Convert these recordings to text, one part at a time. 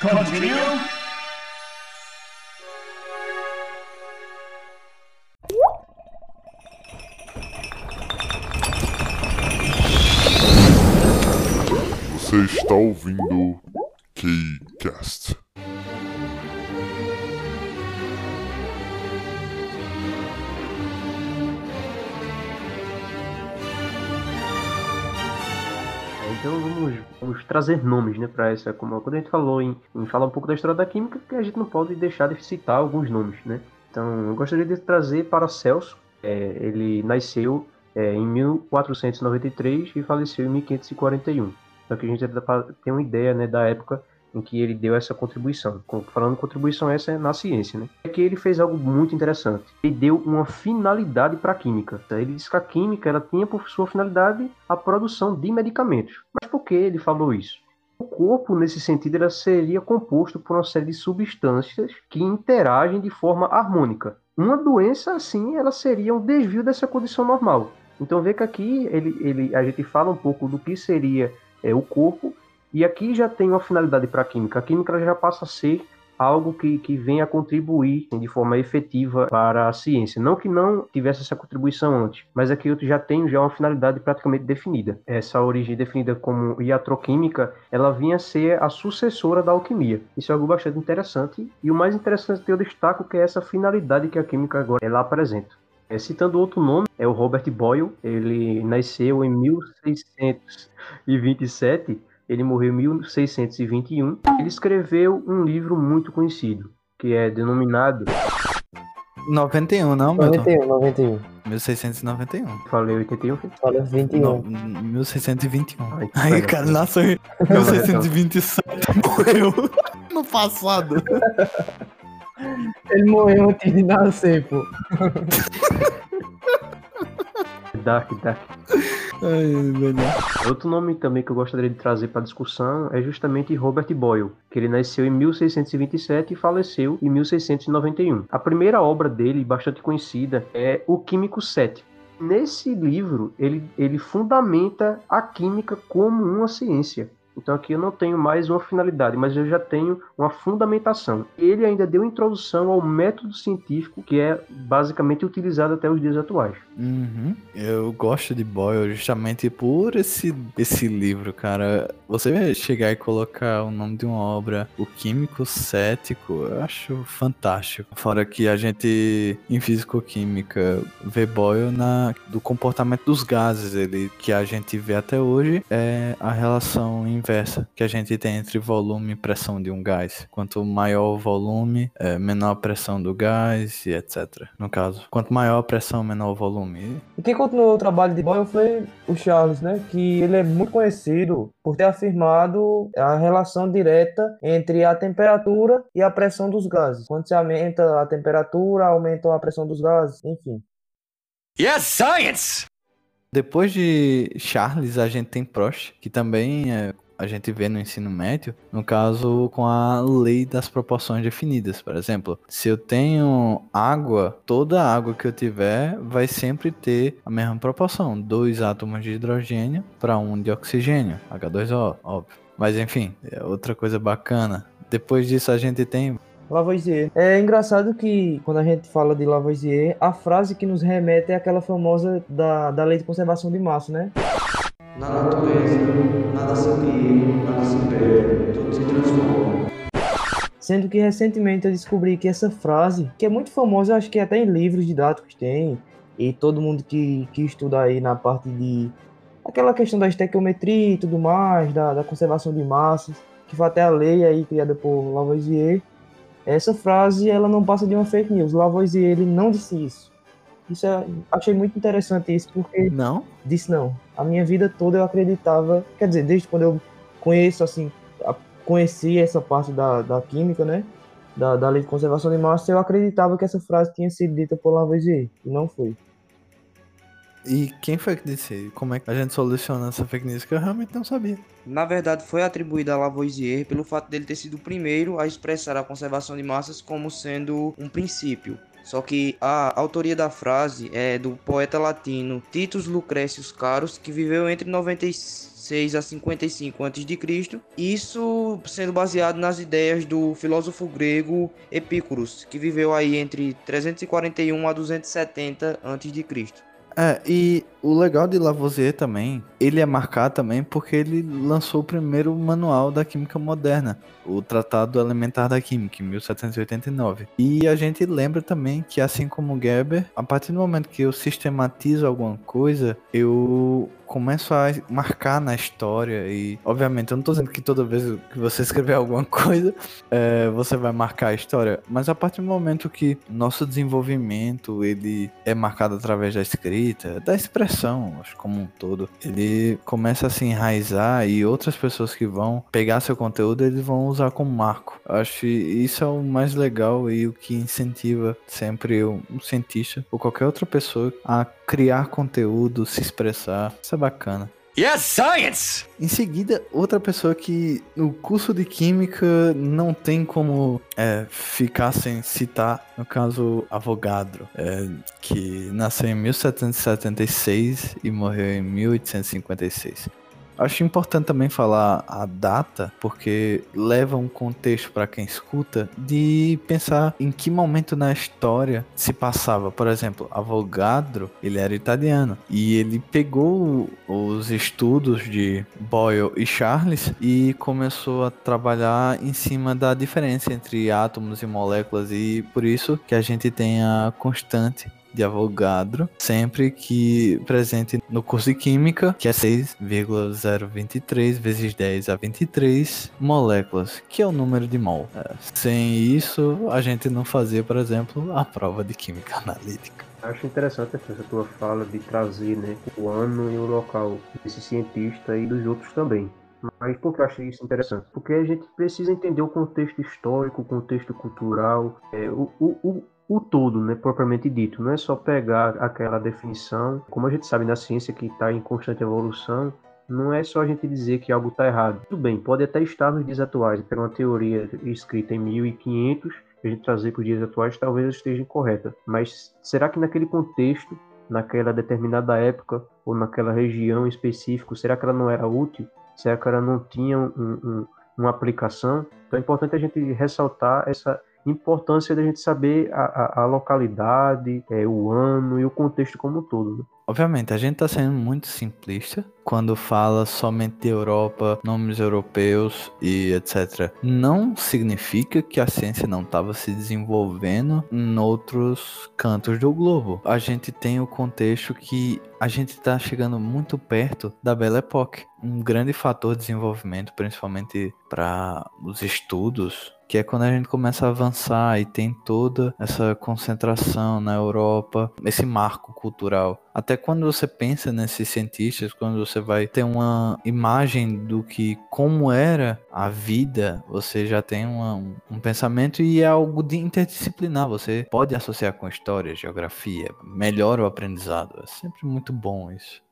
Continue. Você está ouvindo Keycast. Vamos, trazer nomes, né, para essa. Como quando a gente falou em, em falar um pouco da história da química, que a gente não pode deixar de citar alguns nomes, né? Então eu gostaria de trazer Paracelso. É, ele nasceu é, em 1493 e faleceu em 1541. Então que a gente tem uma ideia, né, da época em que ele deu essa contribuição. Falando contribuição essa é na ciência, né? É que ele fez algo muito interessante. Ele deu uma finalidade para a química. Ele disse que a química ela tinha por sua finalidade a produção de medicamentos. Mas por que ele falou isso? O corpo, nesse sentido, ela seria composto por uma série de substâncias que interagem de forma harmônica. Uma doença, assim, ela seria um desvio dessa condição normal. Então, vê que aqui ele, ele, a gente fala um pouco do que seria é, o corpo e aqui já tem uma finalidade para a química. A química já passa a ser algo que, que vem a contribuir de forma efetiva para a ciência. Não que não tivesse essa contribuição antes, mas aqui eu já tenho já uma finalidade praticamente definida. Essa origem definida como iatroquímica, ela vinha a ser a sucessora da alquimia. Isso é algo bastante interessante. E o mais interessante que eu destaco que é essa finalidade que a química agora ela apresenta. É, citando outro nome, é o Robert Boyle. Ele nasceu em 1627 ele morreu em 1621. Ele escreveu um livro muito conhecido, que é denominado 91, não, 91, 91. 1691. Falei 81? Falei 21. No, 1621. Ai, Aí, cara, nasceu em 1627. Morreu no passado. Ele morreu antes de nascer, pô. Dark, Dark. Ai, Outro nome também que eu gostaria de trazer para discussão é justamente Robert Boyle, que ele nasceu em 1627 e faleceu em 1691. A primeira obra dele, bastante conhecida, é O Químico Cético. Nesse livro, ele, ele fundamenta a química como uma ciência. Então aqui eu não tenho mais uma finalidade, mas eu já tenho uma fundamentação. Ele ainda deu introdução ao método científico que é basicamente utilizado até os dias atuais. Uhum. Eu gosto de Boyle justamente por esse, esse livro, cara. Você chegar e colocar o nome de uma obra, O Químico Cético, eu acho fantástico. Fora que a gente, em físico-química, vê Boyle na, do comportamento dos gases, ele que a gente vê até hoje é a relação inversa que a gente tem entre volume e pressão de um gás. Quanto maior o volume, é, menor a pressão do gás e etc. No caso, quanto maior a pressão, menor o volume. E quem continuou o trabalho de Boyle foi o Charles, né? Que ele é muito conhecido por ter afirmado a relação direta entre a temperatura e a pressão dos gases. Quando se aumenta a temperatura, aumenta a pressão dos gases, enfim. Yes, science! Depois de Charles, a gente tem Prost, que também é a gente vê no ensino médio, no caso com a lei das proporções definidas. Por exemplo, se eu tenho água, toda a água que eu tiver vai sempre ter a mesma proporção: dois átomos de hidrogênio para um de oxigênio, H2O, óbvio. Mas enfim, é outra coisa bacana. Depois disso a gente tem Lavoisier. É engraçado que quando a gente fala de Lavoisier, a frase que nos remete é aquela famosa da, da lei de conservação de massa, né? Na natureza, nada se cria, nada se perde, tudo se transforma. Sendo que recentemente eu descobri que essa frase, que é muito famosa, acho que até em livros didáticos tem, e todo mundo que, que estuda aí na parte de. aquela questão da estequiometria e tudo mais, da, da conservação de massas, que foi até a lei aí criada por Lavoisier. Essa frase ela não passa de uma fake news. Lavoisier ele não disse isso. Isso é, achei muito interessante isso porque Não? disse não. A minha vida toda eu acreditava, quer dizer, desde quando eu conheço assim, a- conheci essa parte da, da química, né? Da, da lei de conservação de massa, eu acreditava que essa frase tinha sido dita por Lavoisier, e não foi. E quem foi que disse? Como é que a gente soluciona essa fake news? Que eu realmente não sabia. Na verdade, foi atribuída a Lavoisier pelo fato dele ter sido o primeiro a expressar a conservação de massas como sendo um princípio. Só que a autoria da frase é do poeta latino Titus Lucrecius Carus, que viveu entre 96 56 a 55 a.C., isso sendo baseado nas ideias do filósofo grego Epícuros, que viveu aí entre 341 a 270 a.C. É, e o legal de Lavoisier também, ele é marcado também porque ele lançou o primeiro manual da química moderna, o Tratado Elementar da Química, em 1789. E a gente lembra também que, assim como Geber, a partir do momento que eu sistematizo alguma coisa, eu começo a marcar na história e, obviamente, eu não tô dizendo que toda vez que você escrever alguma coisa, é, você vai marcar a história, mas a partir do momento que nosso desenvolvimento, ele é marcado através da escrita, da expressão, acho como um todo, ele começa a se enraizar e outras pessoas que vão pegar seu conteúdo, eles vão usar como marco. Acho que isso é o mais legal e o que incentiva sempre um cientista ou qualquer outra pessoa a criar conteúdo, se expressar. Isso é bacana. Yes, science! Em seguida, outra pessoa que no curso de Química não tem como é, ficar sem citar, no caso, Avogadro, é, que nasceu em 1776 e morreu em 1856. Acho importante também falar a data, porque leva um contexto para quem escuta de pensar em que momento na história se passava. Por exemplo, Avogadro, ele era italiano e ele pegou os estudos de Boyle e Charles e começou a trabalhar em cima da diferença entre átomos e moléculas e por isso que a gente tem a constante de Avogadro, sempre que presente no curso de Química, que é 6,023 vezes 10 a 23 moléculas, que é o número de mol. É, sem isso, a gente não fazia, por exemplo, a prova de Química Analítica. Acho interessante essa tua fala de trazer né, o ano e o local desse cientista e dos outros também. Mas por que eu achei isso interessante? Porque a gente precisa entender o contexto histórico, o contexto cultural, é, o, o, o todo, né, propriamente dito. Não é só pegar aquela definição, como a gente sabe na ciência que está em constante evolução, não é só a gente dizer que algo está errado. Tudo bem, pode até estar nos dias atuais, pegar uma teoria escrita em 1500, a gente trazer para os dias atuais, talvez esteja incorreta. Mas será que naquele contexto, naquela determinada época ou naquela região específica, será que ela não era útil? Será que ela não tinha um, um, uma aplicação? Então é importante a gente ressaltar essa importância da gente saber a, a, a localidade, é, o ano e o contexto como um todo. Né? Obviamente, a gente está sendo muito simplista quando fala somente de Europa, nomes europeus e etc. Não significa que a ciência não estava se desenvolvendo em outros cantos do globo. A gente tem o contexto que a gente está chegando muito perto da Belle Époque, um grande fator de desenvolvimento, principalmente para os estudos que é quando a gente começa a avançar e tem toda essa concentração na Europa, esse marco cultural. Até quando você pensa nesses cientistas, quando você vai ter uma imagem do que como era a vida, você já tem uma, um, pensamento e é algo de interdisciplinar. Você pode associar com história, geografia, melhora o aprendizado. É sempre muito bom isso.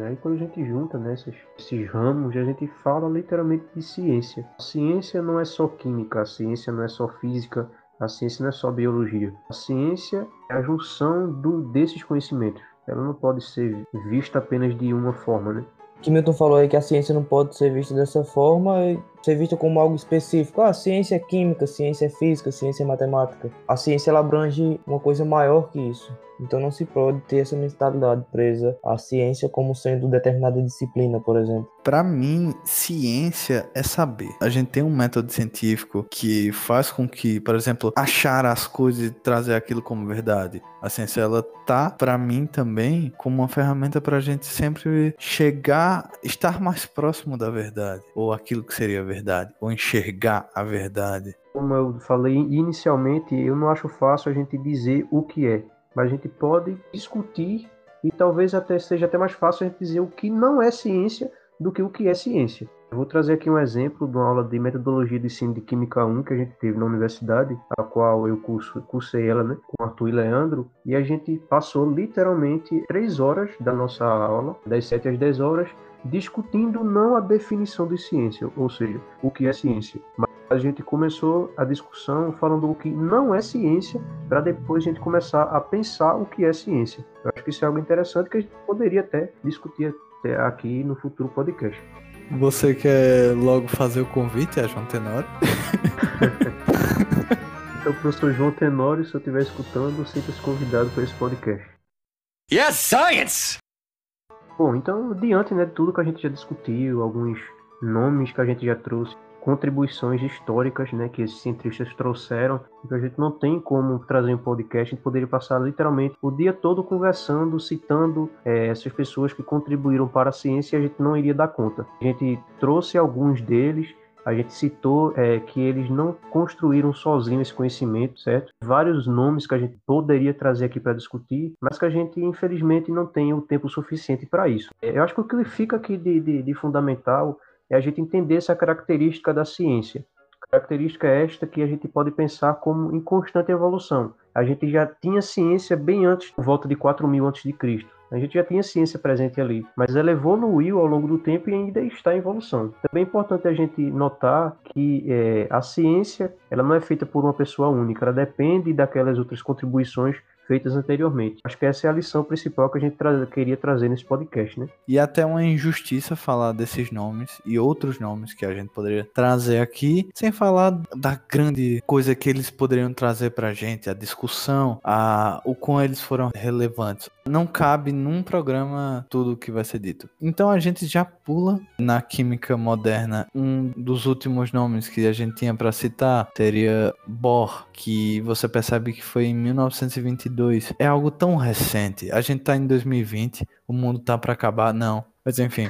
Aí quando a gente junta né, esses, esses, ramos, a gente fala literalmente de ciência. A ciência não é só química, a ciência não é só física, a ciência não é só biologia. A ciência é a junção do, desses conhecimentos. Ela não pode ser vista apenas de uma forma, né? que Milton falou aí que a ciência não pode ser vista dessa forma, ser vista como algo específico. Ah, ciência é química, ciência é física, ciência é matemática. A ciência ela abrange uma coisa maior que isso. Então não se pode ter essa mentalidade presa à ciência como sendo determinada disciplina, por exemplo. Para mim, ciência é saber. A gente tem um método científico que faz com que, por exemplo, achar as coisas e trazer aquilo como verdade. A ciência ela tá para mim também como uma ferramenta para a gente sempre chegar, estar mais próximo da verdade ou aquilo que seria verdade, ou enxergar a verdade. Como eu falei inicialmente, eu não acho fácil a gente dizer o que é mas a gente pode discutir e talvez até seja até mais fácil a gente dizer o que não é ciência do que o que é ciência. Eu vou trazer aqui um exemplo de uma aula de metodologia de ensino de Química 1 que a gente teve na universidade, a qual eu curso, cursei ela, né, com Arthur e Leandro, e a gente passou literalmente três horas da nossa aula, das 7 às 10 horas, discutindo não a definição de ciência, ou seja, o que é ciência, mas a gente começou a discussão falando o que não é ciência, para depois a gente começar a pensar o que é ciência. Eu acho que isso é algo interessante que a gente poderia até discutir é, aqui no futuro podcast. Você quer logo fazer o convite a João Tenório? Então, professor João Tenório, se eu estiver escutando, sinta-se convidado para esse podcast. Yes, science! Bom, então, diante né, de tudo que a gente já discutiu, alguns nomes que a gente já trouxe, contribuições históricas né, que esses cientistas trouxeram, que a gente não tem como trazer um podcast, a gente poderia passar literalmente o dia todo conversando, citando é, essas pessoas que contribuíram para a ciência e a gente não iria dar conta. A gente trouxe alguns deles, a gente citou é, que eles não construíram sozinhos esse conhecimento, certo? Vários nomes que a gente poderia trazer aqui para discutir, mas que a gente, infelizmente, não tem o tempo suficiente para isso. É, eu acho que o que fica aqui de, de, de fundamental é a gente entender essa característica da ciência. Característica esta que a gente pode pensar como em constante evolução. A gente já tinha ciência bem antes, por volta de 4000 a.C. A gente já tinha ciência presente ali, mas ela evoluiu ao longo do tempo e ainda está em evolução. Também é importante a gente notar que é, a ciência ela não é feita por uma pessoa única, ela depende daquelas outras contribuições feitas anteriormente. Acho que essa é a lição principal que a gente tra queria trazer nesse podcast, né? E até uma injustiça falar desses nomes e outros nomes que a gente poderia trazer aqui, sem falar da grande coisa que eles poderiam trazer pra gente, a discussão, a o quão eles foram relevantes. Não cabe num programa tudo o que vai ser dito. Então a gente já pula na química moderna. Um dos últimos nomes que a gente tinha para citar seria Bohr, que você percebe que foi em 1922 2022 é algo tão recente. A gente tá em 2020, o mundo tá para acabar, não. Mas enfim,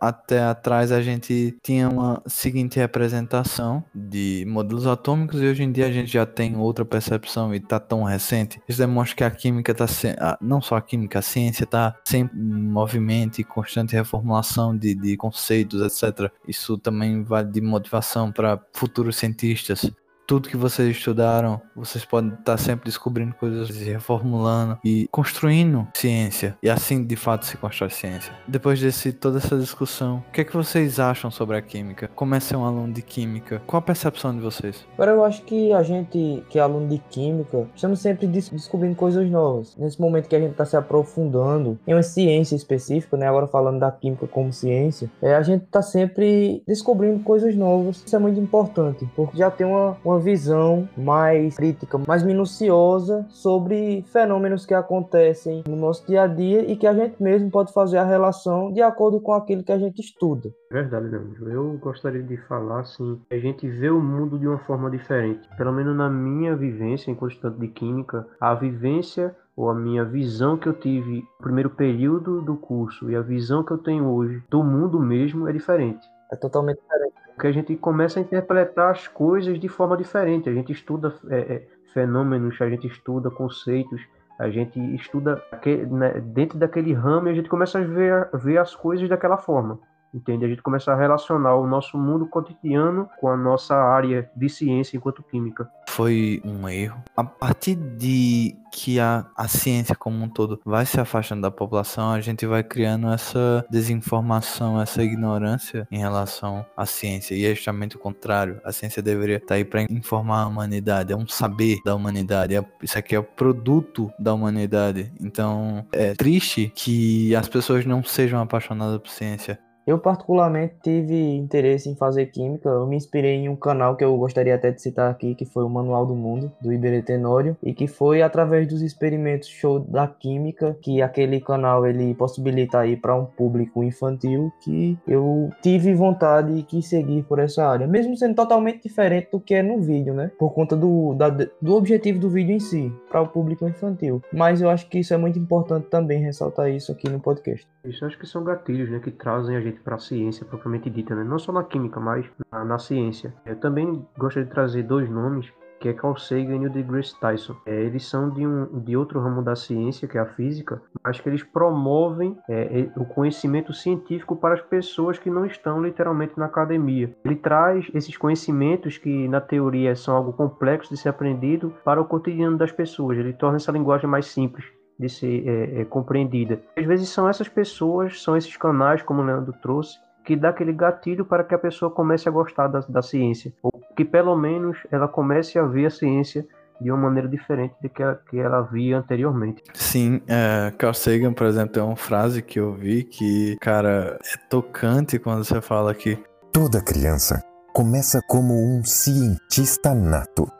até atrás a gente tinha uma seguinte representação de modelos atômicos e hoje em dia a gente já tem outra percepção e tá tão recente. Isso demonstra que a química tá se... não só a química, a ciência tá sempre em movimento e constante reformulação de, de conceitos, etc. Isso também vale de motivação para futuros cientistas tudo que vocês estudaram, vocês podem estar sempre descobrindo coisas reformulando e construindo ciência. E assim, de fato, se constrói ciência. Depois de toda essa discussão, o que é que vocês acham sobre a química? Como é ser um aluno de química? Qual a percepção de vocês? Agora, eu acho que a gente, que é aluno de química, estamos sempre des descobrindo coisas novas. Nesse momento que a gente está se aprofundando em uma ciência específica, né? Agora falando da química como ciência, é, a gente está sempre descobrindo coisas novas. Isso é muito importante, porque já tem uma, uma uma visão mais crítica, mais minuciosa sobre fenômenos que acontecem no nosso dia a dia e que a gente mesmo pode fazer a relação de acordo com aquilo que a gente estuda. Verdade, Leandro. Eu gostaria de falar assim, a gente vê o mundo de uma forma diferente. Pelo menos na minha vivência enquanto estudante de química, a vivência ou a minha visão que eu tive no primeiro período do curso e a visão que eu tenho hoje do mundo mesmo é diferente. É totalmente diferente porque a gente começa a interpretar as coisas de forma diferente. A gente estuda é, é, fenômenos, a gente estuda conceitos, a gente estuda né, dentro daquele ramo e a gente começa a ver, ver as coisas daquela forma. Entende? A gente começa a relacionar o nosso mundo cotidiano com a nossa área de ciência enquanto química. Foi um erro. A partir de que a, a ciência como um todo vai se afastando da população, a gente vai criando essa desinformação, essa ignorância em relação à ciência. E é justamente o contrário. A ciência deveria estar aí para informar a humanidade, é um saber da humanidade. É, isso aqui é o produto da humanidade. Então é triste que as pessoas não sejam apaixonadas por ciência. Eu particularmente tive interesse em fazer química. Eu me inspirei em um canal que eu gostaria até de citar aqui, que foi o Manual do Mundo, do Iberê Tenório, e que foi através dos experimentos show da química que aquele canal ele possibilita aí para um público infantil que eu tive vontade e quis seguir por essa área, mesmo sendo totalmente diferente do que é no vídeo, né? Por conta do, da, do objetivo do vídeo em si, para o público infantil. Mas eu acho que isso é muito importante também ressaltar isso aqui no podcast. Isso acho que são gatilhos, né, que trazem a gente para a ciência propriamente dita, né? não só na química, mas na, na, ciência. Eu também gostaria de trazer dois nomes, que é Carl Sagan e o Degrasse Tyson. É, eles são de, um, de outro ramo da ciência, que é a física, mas que eles promovem é, o conhecimento científico para as pessoas que não estão literalmente na academia. Ele traz esses conhecimentos que na teoria são algo complexo de ser aprendido para o cotidiano das pessoas. Ele torna essa linguagem mais simples de ser é, é, compreendida. Às vezes são essas pessoas, são esses canais, como o Leandro trouxe, que dá aquele gatilho para que a pessoa comece a gostar da, da ciência, ou que pelo menos ela comece a ver a ciência de uma maneira diferente do que ela, que ela via anteriormente. Sim, é, Carl Sagan, por exemplo, tem uma frase que eu vi que, cara, é tocante quando você fala que Toda criança começa como um cientista nato.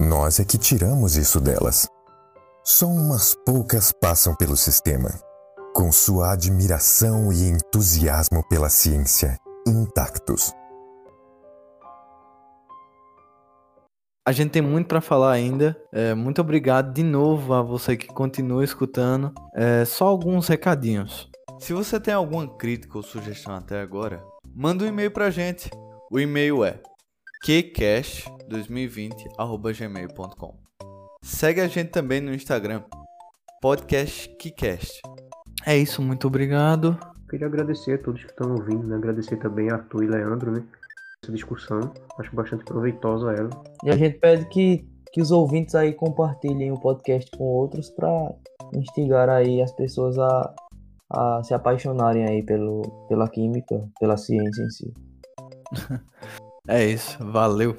Nós é que tiramos isso delas. Só umas poucas passam pelo sistema, com sua admiração e entusiasmo pela ciência intactos. A gente tem muito para falar ainda. É, muito obrigado de novo a você que continua escutando. É, só alguns recadinhos. Se você tem alguma crítica ou sugestão até agora, manda um e-mail pra gente. O e-mail é kcast2020@gmail.com. Segue a gente também no Instagram, podcast Kicast. É isso, muito obrigado. Queria agradecer a todos que estão ouvindo, né? Agradecer também a Arthur e Leandro, né? Essa discussão, acho bastante proveitosa ela. E a gente pede que, que os ouvintes aí compartilhem o podcast com outros para instigar aí as pessoas a, a se apaixonarem aí pelo, pela química, pela ciência em si. É isso, valeu.